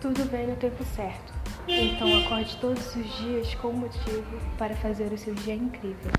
Tudo vem no tempo certo. Então acorde todos os dias com motivo para fazer o seu dia incrível.